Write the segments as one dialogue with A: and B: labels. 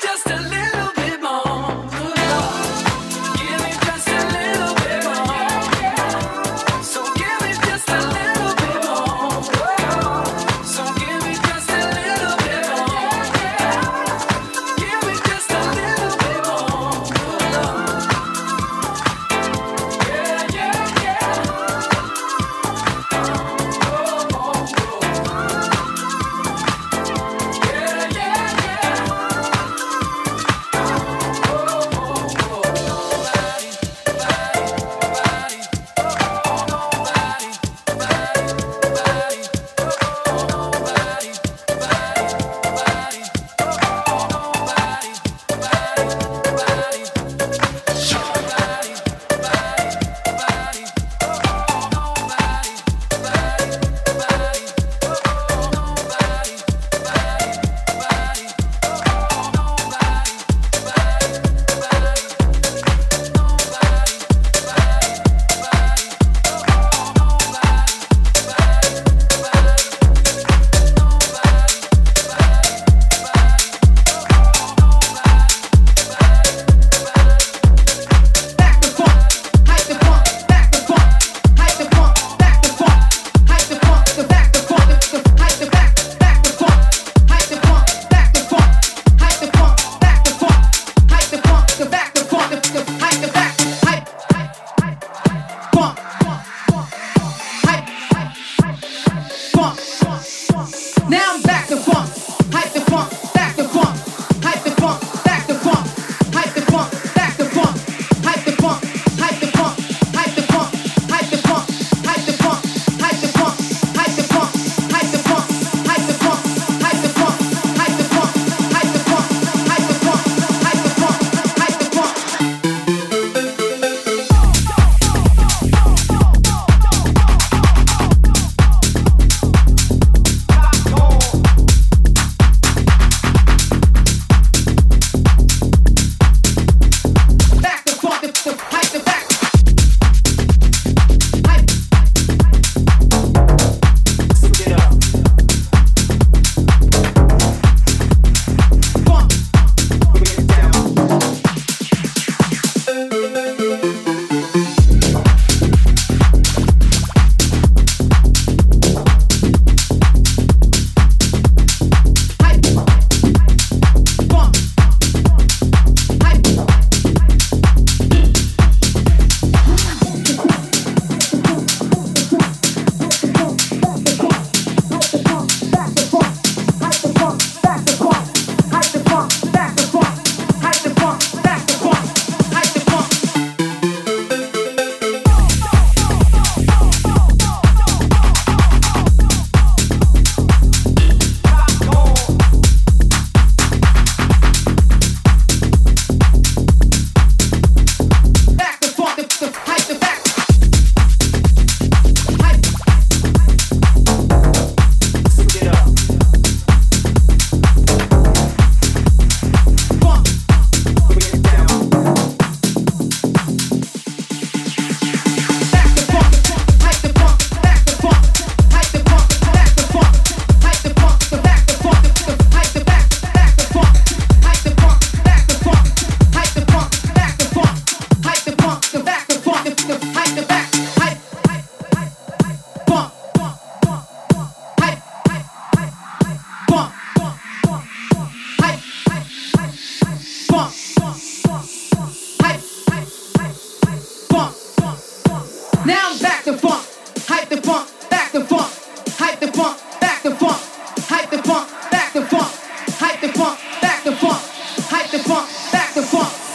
A: just
B: back the funk, hype the funk, back the funk.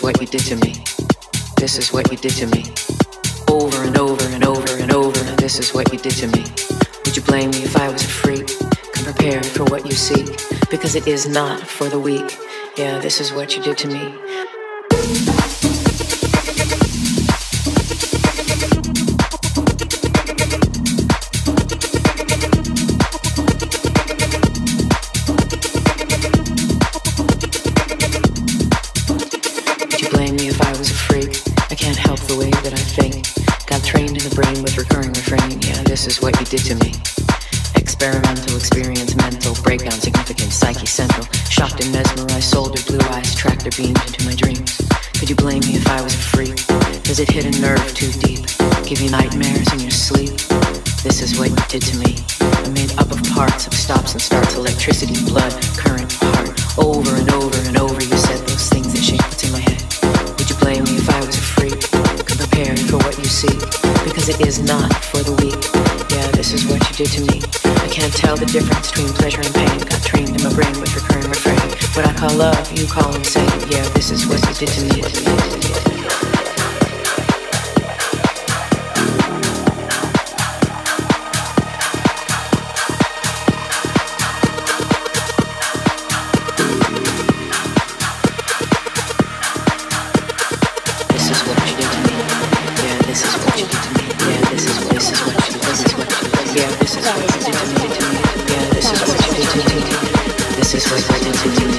B: Is what you did to me. This is what you did to me. Over and over and over and over. and This is what you did to me. Would you blame me if I was a freak? Come prepared for what you seek. Because it is not for the weak. Yeah, this is what you did to me. This is what you did to me. Experimental experience, mental breakdown, significant psyche central. Shocked and mesmerized, sold soldered blue eyes, tractor beamed into my dreams. Could you blame me if I was a freak? Does it hit a nerve too deep? Give you nightmares in your sleep? This is what you did to me. I'm made up of parts, of stops and starts, electricity, blood, did to me. I can't tell the difference this is what you me. Yeah, this is what you me. This is what you did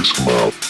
C: off and